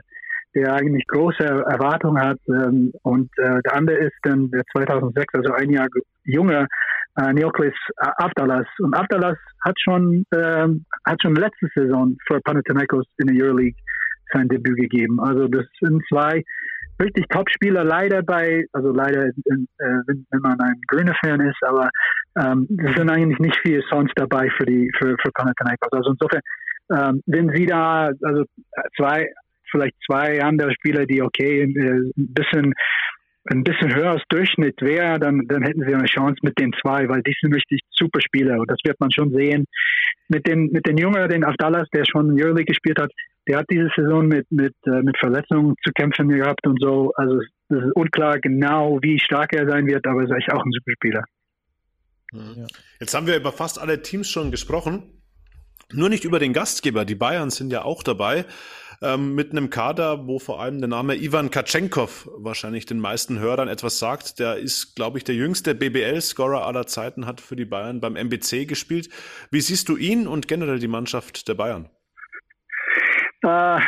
der eigentlich große Erwartungen hat. Ähm, und äh, der andere ist dann der 2006, also ein Jahr jünger, äh, Neoklis Aftalas. Und Aftalas hat schon, äh, hat schon letzte Saison für Panathinaikos in der Euroleague sein Debüt gegeben. Also das sind zwei richtig Top-Spieler, leider bei, also leider, äh, wenn, wenn, man ein grüner Fan ist, aber ähm, es sind eigentlich nicht viel sonst dabei für die für, für Panathinaikos. Also insofern, ähm, wenn sie da, also zwei, vielleicht zwei andere Spieler, die okay, äh, ein bisschen ein bisschen höher als Durchschnitt wäre, dann, dann hätten sie eine Chance mit den zwei, weil die sind richtig super Spieler und das wird man schon sehen. Mit den, mit den Jüngeren, den Avdalas, der schon Euroleague gespielt hat, der hat diese Saison mit, mit, äh, mit Verletzungen zu kämpfen gehabt und so. Also es ist unklar genau, wie stark er sein wird, aber er ist eigentlich auch ein super Spieler. Mhm. Jetzt haben wir über fast alle Teams schon gesprochen. Nur nicht über den Gastgeber. Die Bayern sind ja auch dabei ähm, mit einem Kader, wo vor allem der Name Ivan Katschenkov wahrscheinlich den meisten Hörern etwas sagt. Der ist, glaube ich, der jüngste BBL-Scorer aller Zeiten, hat für die Bayern beim MBC gespielt. Wie siehst du ihn und generell die Mannschaft der Bayern? Äh,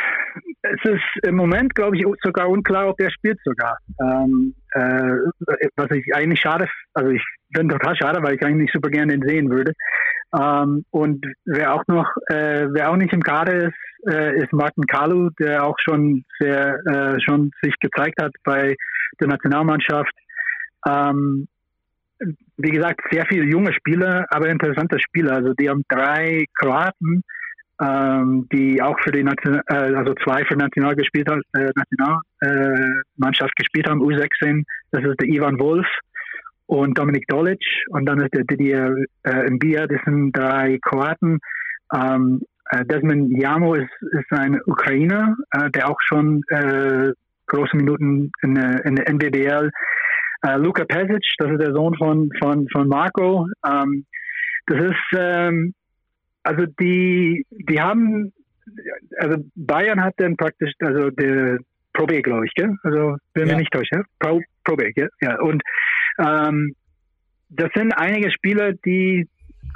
es ist im Moment, glaube ich, sogar unklar, ob der spielt sogar. Ähm, äh, was ich eigentlich schade, also ich finde total schade, weil ich eigentlich super gerne den sehen würde. Ähm, und wer auch noch, äh, wer auch nicht im Kader ist, äh, ist Martin Kalu, der auch schon sehr, äh, schon sich gezeigt hat bei der Nationalmannschaft. Ähm, wie gesagt, sehr viele junge Spieler, aber interessante Spieler. Also die haben drei Kroaten, ähm, die auch für die Nation, äh, also zwei für National gespielt haben, äh, Nationalmannschaft äh, gespielt haben, U16. Das ist der Ivan Wolf und Dominik Dolic und dann ist der Didier äh, Mbia, das sind drei Kroaten. Ähm, äh, Desmond Jamo ist, ist ein Ukrainer, äh, der auch schon äh, große Minuten in, in der NBBL. Äh, Luka Pesic, das ist der Sohn von, von, von Marco. Ähm, das ist, ähm, also die, die haben, also Bayern hat dann praktisch, also der Pro B, glaube ich, gell? Also bin ja. mir nicht täusche, Pro, Pro B, gell? Ja, und ähm, das sind einige Spieler, die,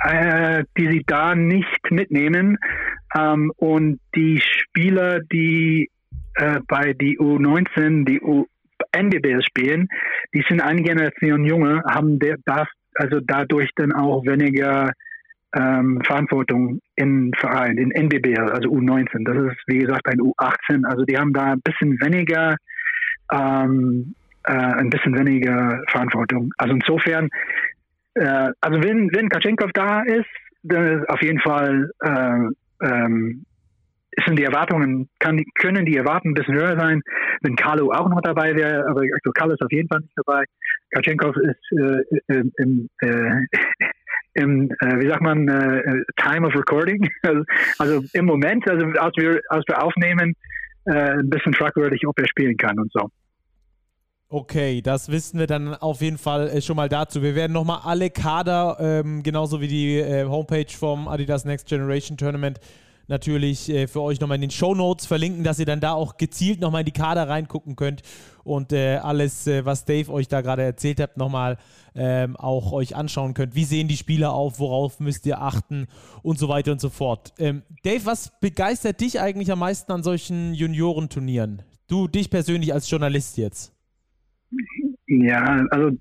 äh, die sie da nicht mitnehmen. Ähm, und die Spieler, die äh, bei die U19, die U NBBL spielen, die sind eine Generation junge, haben der, das, also dadurch dann auch weniger ähm, Verantwortung in Verein, in NBBL, also U19. Das ist, wie gesagt, ein U18. Also die haben da ein bisschen weniger ähm, äh, ein bisschen weniger Verantwortung. Also insofern, äh, also wenn, wenn Kachenkov da ist, dann ist auf jeden Fall äh, ähm, sind die Erwartungen, kann, können die Erwartungen ein bisschen höher sein, wenn Carlo auch noch dabei wäre, aber also Carlo ist auf jeden Fall nicht dabei. Kachenkov ist äh, im, im, äh, im äh, wie sagt man, äh, Time of Recording, also, also, im Moment, also als wir, als wir aufnehmen, äh, ein bisschen fragwürdig, ob er spielen kann und so. Okay, das wissen wir dann auf jeden Fall äh, schon mal dazu. Wir werden nochmal alle Kader, ähm, genauso wie die äh, Homepage vom Adidas Next Generation Tournament, natürlich äh, für euch nochmal in den Show Notes verlinken, dass ihr dann da auch gezielt nochmal in die Kader reingucken könnt und äh, alles, äh, was Dave euch da gerade erzählt hat, nochmal ähm, auch euch anschauen könnt. Wie sehen die Spieler auf, worauf müsst ihr achten und so weiter und so fort. Ähm, Dave, was begeistert dich eigentlich am meisten an solchen Juniorenturnieren? Du, dich persönlich als Journalist jetzt? Ja, also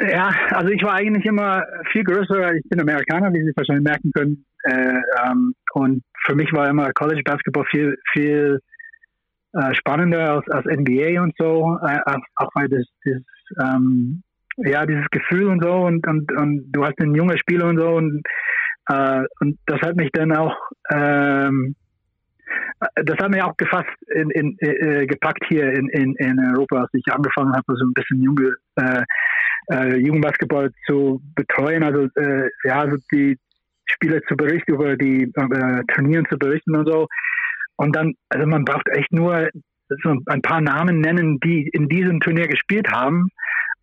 ja, also ich war eigentlich immer viel größer. Ich bin Amerikaner, wie Sie wahrscheinlich merken können. Äh, ähm, und für mich war immer College Basketball viel viel äh, spannender als, als NBA und so. Äh, auch weil das, das ähm, ja dieses Gefühl und so und, und, und du hast einen jungen Spieler und so und äh, und das hat mich dann auch ähm, das hat mir auch gefasst in, in, äh, gepackt hier in, in, in Europa, als ich angefangen habe, so ein bisschen junge äh, äh, Jugendbasketball zu betreuen. Also äh, ja, also die Spiele zu berichten, über die äh, Turnieren zu berichten und so. und dann, also man braucht echt nur so ein paar Namen nennen, die in diesem Turnier gespielt haben.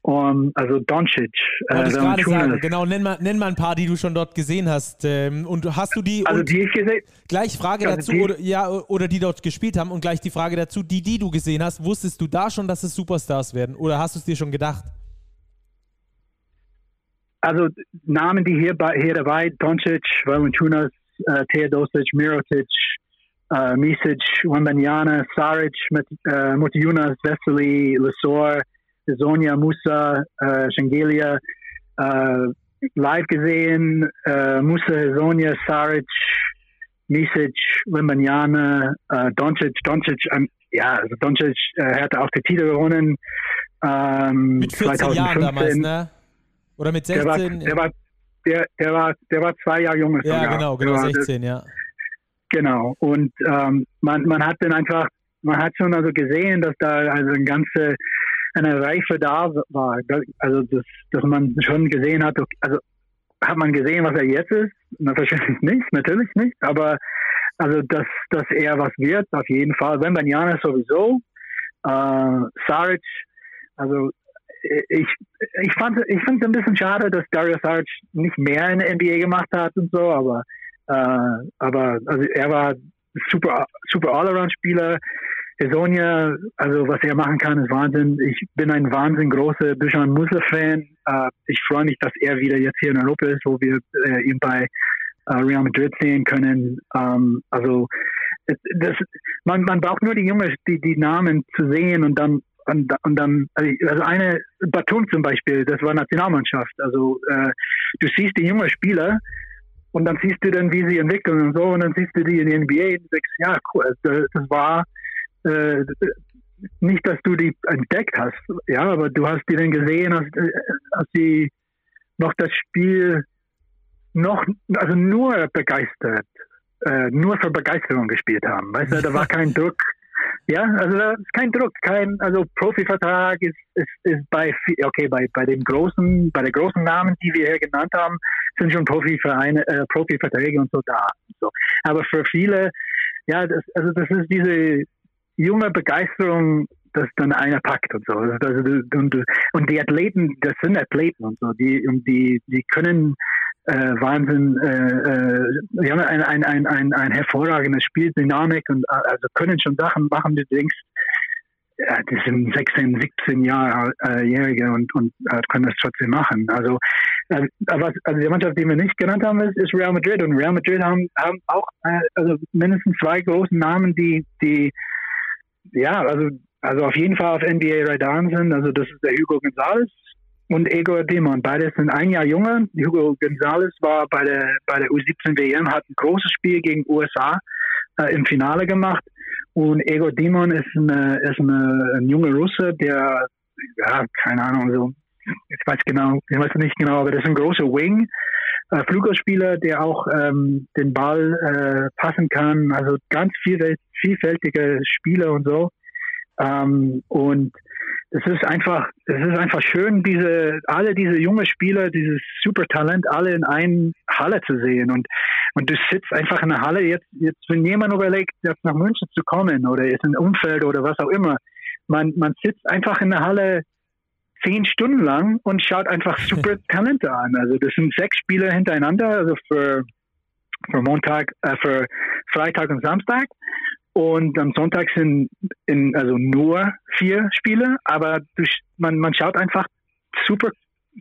Um, also Doncic. Wollte äh, ich gerade sagen, genau, nenn mal, nenn mal ein paar, die du schon dort gesehen hast. Ähm, und hast du die, also die ich gesehen, gleich Frage also dazu, die, oder, ja, oder die dort gespielt haben und gleich die Frage dazu, die, die du gesehen hast, wusstest du da schon, dass es Superstars werden oder hast du es dir schon gedacht? Also Namen, die hier, bei, hier dabei, Doncic, Valanciunas, äh, Teodosic, Mirotic, äh, Misic, Wembanyama, Saric, äh, Vesely, Lesor, Sonia Musa, äh, Shengelia, äh, live gesehen, äh, Musa, Sonia, Saric, Misic, Wembanyama, äh, Doncic, Doncic, ähm, ja, also Doncic äh, hatte auch den Titel gewonnen. Ähm, mit 14 2015. Jahren damals, ne? Oder mit 16? Der war, der war, der, der war, der war zwei Jahre jung. Ja, sogar. genau, genau, 16, ja. Genau. Und ähm, man, man hat dann einfach, man hat schon also gesehen, dass da also eine ganze eine Reife da war. Also dass, dass man schon gesehen hat, also hat man gesehen, was er jetzt ist? Natürlich nicht, natürlich nicht. Aber also dass, dass er was wird, auf jeden Fall. Wenn Banjana sowieso. Äh, Saric, also ich, ich fand ich es ein bisschen schade, dass Dario Saric nicht mehr in der NBA gemacht hat und so, aber äh, aber also er war super super Allround-Spieler. Esonia, also was er machen kann, ist Wahnsinn. Ich bin ein wahnsinnig großer Dusan Musa-Fan. Äh, ich freue mich, dass er wieder jetzt hier in Europa ist, wo wir äh, ihn bei äh, Real Madrid sehen können. Ähm, also das, man, man braucht nur die Jungs, die, die Namen zu sehen und dann und, und dann, also eine, Batum zum Beispiel, das war Nationalmannschaft. Also äh, du siehst die jungen Spieler und dann siehst du dann, wie sie entwickeln und so, und dann siehst du die in der NBA und denkst, ja, cool, das, das war äh, nicht, dass du die entdeckt hast, ja, aber du hast die dann gesehen, als, als sie noch das Spiel noch, also nur begeistert, äh, nur für Begeisterung gespielt haben. Weißt du, da war kein Druck ja, also da ist kein Druck, kein, also Profivertrag ist, ist, ist bei, okay, bei, bei dem großen, bei den großen Namen, die wir hier genannt haben, sind schon Profivereine, äh, Profiverträge und so da. So. Aber für viele, ja, das, also das ist diese junge Begeisterung, dass dann einer packt und so. Also, und, die Athleten, das sind Athleten und so, die, die, die können äh, Wahnsinn, äh, äh, haben ein, ein, ein, ein, ein hervorragendes Spieldynamik und äh, also können schon Sachen machen, die du denkst, ja, die sind 16, 17 Jahre äh, Jährige und, und äh, können das trotzdem machen. Also, äh, also die Mannschaft, die wir nicht genannt haben, ist, ist Real Madrid und Real Madrid haben, haben auch äh, also mindestens zwei großen Namen, die, die ja, also also auf jeden Fall auf NBA Radar sind. Also das ist der Hugo Gonzalez, und Egor Demon. Beide sind ein Jahr jünger. Hugo Gonzalez war bei der, bei der U17 WM, hat ein großes Spiel gegen USA äh, im Finale gemacht. Und Egor Demon ist, eine, ist eine, ein junger Russe, der, ja, keine Ahnung, so, ich weiß genau, ich weiß nicht genau, aber das ist ein großer Wing. Äh, Flügelspieler, der auch ähm, den Ball äh, passen kann, also ganz vielfältige Spieler und so. Ähm, und es ist einfach, es ist einfach schön, diese, alle diese junge Spieler, dieses super Talent, alle in einer Halle zu sehen. Und, und du sitzt einfach in der Halle, jetzt, jetzt, wenn jemand überlegt, jetzt nach München zu kommen oder jetzt in ein Umfeld oder was auch immer, man, man sitzt einfach in der Halle zehn Stunden lang und schaut einfach super Talente an. Also das sind sechs Spieler hintereinander, also für, für Montag, äh, für Freitag und Samstag. Und am Sonntag sind in, also nur vier Spiele, aber durch, man, man schaut einfach super,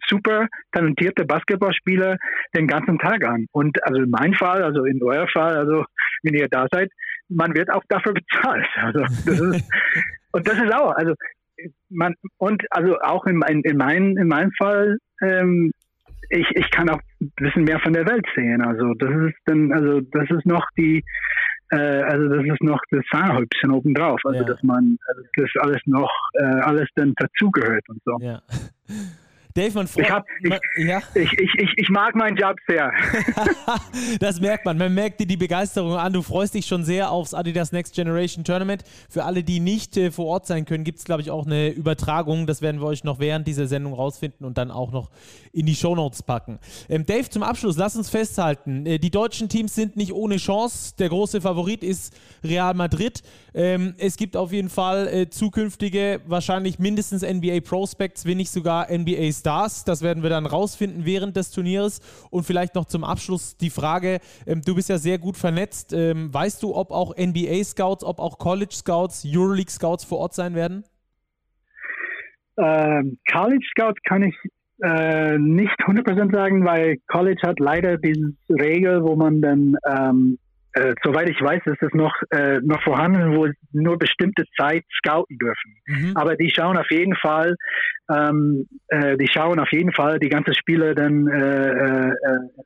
super talentierte Basketballspieler den ganzen Tag an. Und also in meinem Fall, also in euer Fall, also wenn ihr da seid, man wird auch dafür bezahlt. Also das ist, und das ist auch, also man und also auch in, in, in, mein, in meinem Fall, ähm, ich, ich kann auch ein bisschen mehr von der Welt sehen. Also das ist dann, also das ist noch die äh, also das ist noch das Sahnehäubchen obendrauf. Also ja. dass man, also das alles noch, äh, alles dann dazugehört und so. Ja. Dave, man freut ich, hab, ich, ja? ich, ich, ich, ich mag meinen Job sehr. das merkt man. Man merkt dir die Begeisterung an. Du freust dich schon sehr aufs Adidas Next Generation Tournament. Für alle, die nicht äh, vor Ort sein können, gibt es, glaube ich, auch eine Übertragung. Das werden wir euch noch während dieser Sendung rausfinden und dann auch noch in die Shownotes packen. Ähm, Dave, zum Abschluss, lass uns festhalten. Äh, die deutschen Teams sind nicht ohne Chance. Der große Favorit ist Real Madrid. Ähm, es gibt auf jeden Fall äh, zukünftige, wahrscheinlich mindestens NBA Prospects, wenn nicht sogar NBA Stars. Das werden wir dann rausfinden während des Turnieres. Und vielleicht noch zum Abschluss die Frage: ähm, Du bist ja sehr gut vernetzt. Ähm, weißt du, ob auch NBA Scouts, ob auch College Scouts, Euroleague Scouts vor Ort sein werden? Ähm, College Scouts kann ich äh, nicht 100% sagen, weil College hat leider diese Regel, wo man dann ähm, äh, soweit ich weiß, ist es noch, äh, noch vorhanden, wo nur bestimmte Zeit scouten dürfen. Mhm. Aber die schauen auf jeden Fall, ähm, äh, die schauen auf jeden Fall die ganzen Spiele dann äh, äh,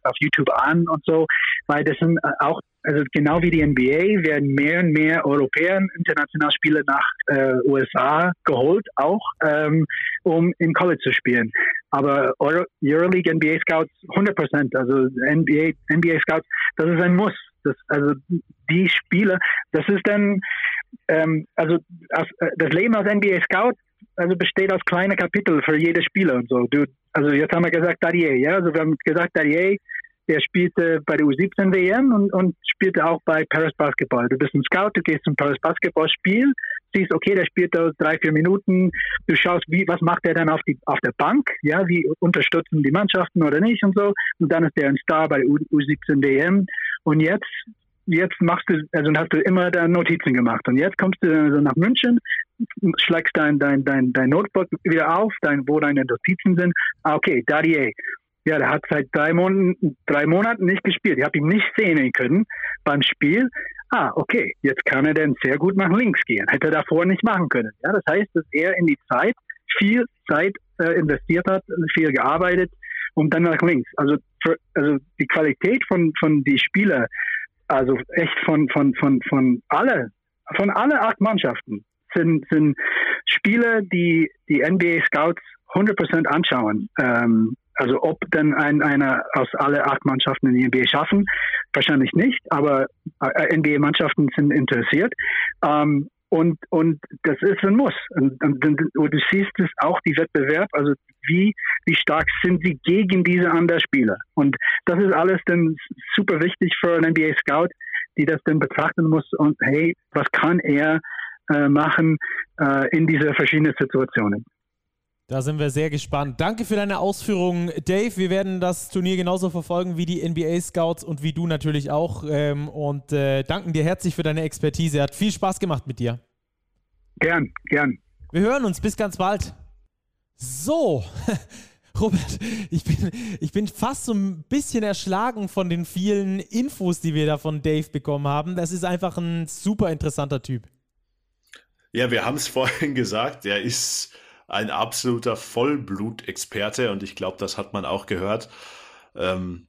auf YouTube an und so, weil das sind äh, auch also genau wie die NBA werden mehr und mehr Europäer international Spiele nach äh, USA geholt, auch um, um in College zu spielen. Aber Euroleague, NBA Scouts 100 Prozent, also NBA, NBA Scouts, das ist ein Muss. Das, also die Spieler, das ist dann, ähm, also als, äh, das Leben als NBA Scout also besteht aus kleinen Kapitel für jede Spieler und so. Du, also jetzt haben wir gesagt Dadier, ja, also wir haben gesagt Dadier, der spielte bei der U17 WM und, und spielte auch bei Paris Basketball. Du bist ein Scout, du gehst zum Paris Basketball Spiel, siehst, okay, der spielt da drei, vier Minuten, du schaust, wie, was macht er dann auf die, auf der Bank, ja, wie unterstützen die Mannschaften oder nicht und so. Und dann ist der ein Star bei der U, U17 WM. Und jetzt, jetzt machst du, also hast du immer da Notizen gemacht. Und jetzt kommst du also nach München, schlägst dein, dein, dein, dein Notebook wieder auf, dein, wo deine Notizen sind. Ah, okay, Dadier. Ja, der hat seit drei Monaten, drei Monaten nicht gespielt. Ich habe ihn nicht sehen können beim Spiel. Ah, okay, jetzt kann er dann sehr gut nach links gehen. Hätte er davor nicht machen können. Ja, das heißt, dass er in die Zeit viel Zeit äh, investiert hat, viel gearbeitet und dann nach links. Also, für, also die Qualität von, von die Spieler, also echt von, von, von, von alle, von alle acht Mannschaften sind, sind Spieler, die die NBA Scouts 100% anschauen. Ähm, also ob denn ein, einer aus alle acht Mannschaften in die NBA schaffen, wahrscheinlich nicht, aber äh, NBA-Mannschaften sind interessiert. Ähm, und, und das ist ein Muss. Und, und, und, du siehst es auch, die Wettbewerb, also wie, wie stark sind sie gegen diese anderen Spieler. Und das ist alles dann super wichtig für einen NBA-Scout, die das dann betrachten muss und hey, was kann er äh, machen äh, in diese verschiedenen Situationen. Da sind wir sehr gespannt. Danke für deine Ausführungen, Dave. Wir werden das Turnier genauso verfolgen wie die NBA-Scouts und wie du natürlich auch. Ähm, und äh, danken dir herzlich für deine Expertise. Hat viel Spaß gemacht mit dir. Gern, gern. Wir hören uns. Bis ganz bald. So. Robert, ich bin, ich bin fast so ein bisschen erschlagen von den vielen Infos, die wir da von Dave bekommen haben. Das ist einfach ein super interessanter Typ. Ja, wir haben es vorhin gesagt, er ist ein absoluter Vollblutexperte und ich glaube, das hat man auch gehört. Ähm,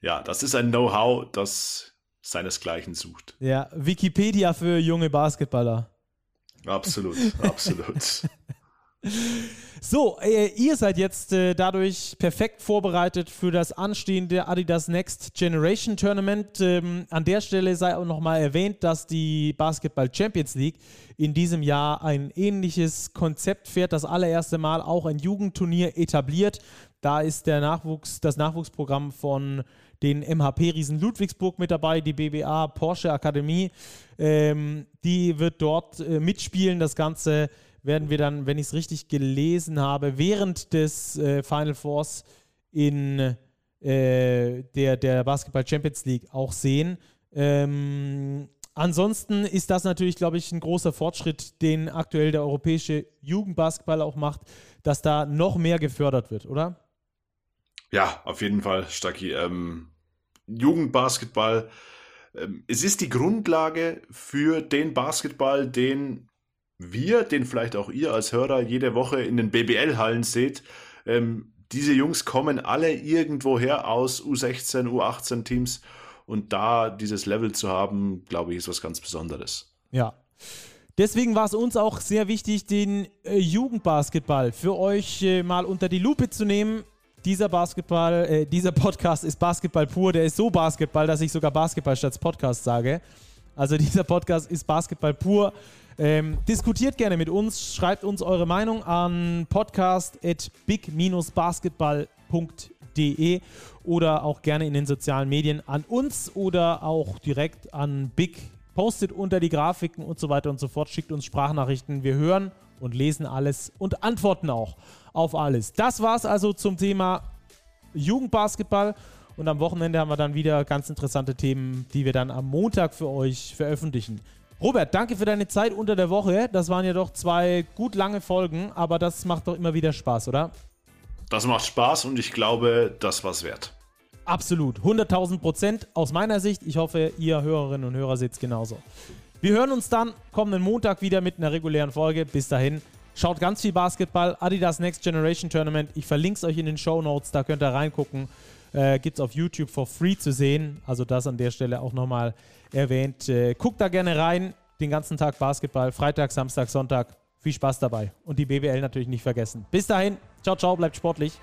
ja, das ist ein Know-how, das seinesgleichen sucht. Ja, Wikipedia für junge Basketballer. Absolut, absolut. So, äh, ihr seid jetzt äh, dadurch perfekt vorbereitet für das anstehende Adidas Next Generation Tournament. Ähm, an der Stelle sei auch nochmal erwähnt, dass die Basketball Champions League in diesem Jahr ein ähnliches Konzept fährt. Das allererste Mal auch ein Jugendturnier etabliert. Da ist der Nachwuchs, das Nachwuchsprogramm von den MHP-Riesen Ludwigsburg mit dabei, die BBA Porsche Akademie. Ähm, die wird dort äh, mitspielen. Das Ganze werden wir dann, wenn ich es richtig gelesen habe, während des äh, Final Fours in äh, der, der Basketball Champions League auch sehen. Ähm, ansonsten ist das natürlich, glaube ich, ein großer Fortschritt, den aktuell der europäische Jugendbasketball auch macht, dass da noch mehr gefördert wird, oder? Ja, auf jeden Fall, Stacki. Ähm, Jugendbasketball, ähm, es ist die Grundlage für den Basketball, den wir, den vielleicht auch ihr als Hörer jede Woche in den BBL-Hallen seht, ähm, diese Jungs kommen alle irgendwoher aus U16, U18-Teams und da dieses Level zu haben, glaube ich, ist was ganz Besonderes. Ja. Deswegen war es uns auch sehr wichtig, den äh, Jugendbasketball für euch äh, mal unter die Lupe zu nehmen. Dieser Basketball, äh, dieser Podcast ist Basketball pur. Der ist so Basketball, dass ich sogar Basketball statt Podcast sage. Also dieser Podcast ist Basketball pur. Ähm, diskutiert gerne mit uns, schreibt uns eure Meinung an podcast.big-basketball.de oder auch gerne in den sozialen Medien an uns oder auch direkt an Big postet unter die Grafiken und so weiter und so fort, schickt uns Sprachnachrichten. Wir hören und lesen alles und antworten auch auf alles. Das war's also zum Thema Jugendbasketball. Und am Wochenende haben wir dann wieder ganz interessante Themen, die wir dann am Montag für euch veröffentlichen. Robert, danke für deine Zeit unter der Woche. Das waren ja doch zwei gut lange Folgen, aber das macht doch immer wieder Spaß, oder? Das macht Spaß und ich glaube, das war's wert. Absolut. 100.000 Prozent aus meiner Sicht. Ich hoffe, ihr Hörerinnen und Hörer seht es genauso. Wir hören uns dann kommenden Montag wieder mit einer regulären Folge. Bis dahin, schaut ganz viel Basketball. Adidas Next Generation Tournament. Ich verlinke es euch in den Show Notes. Da könnt ihr reingucken. Äh, Gibt es auf YouTube for free zu sehen. Also das an der Stelle auch nochmal erwähnt. Äh, guckt da gerne rein. Den ganzen Tag Basketball. Freitag, Samstag, Sonntag. Viel Spaß dabei. Und die BBL natürlich nicht vergessen. Bis dahin. Ciao, ciao. Bleibt sportlich.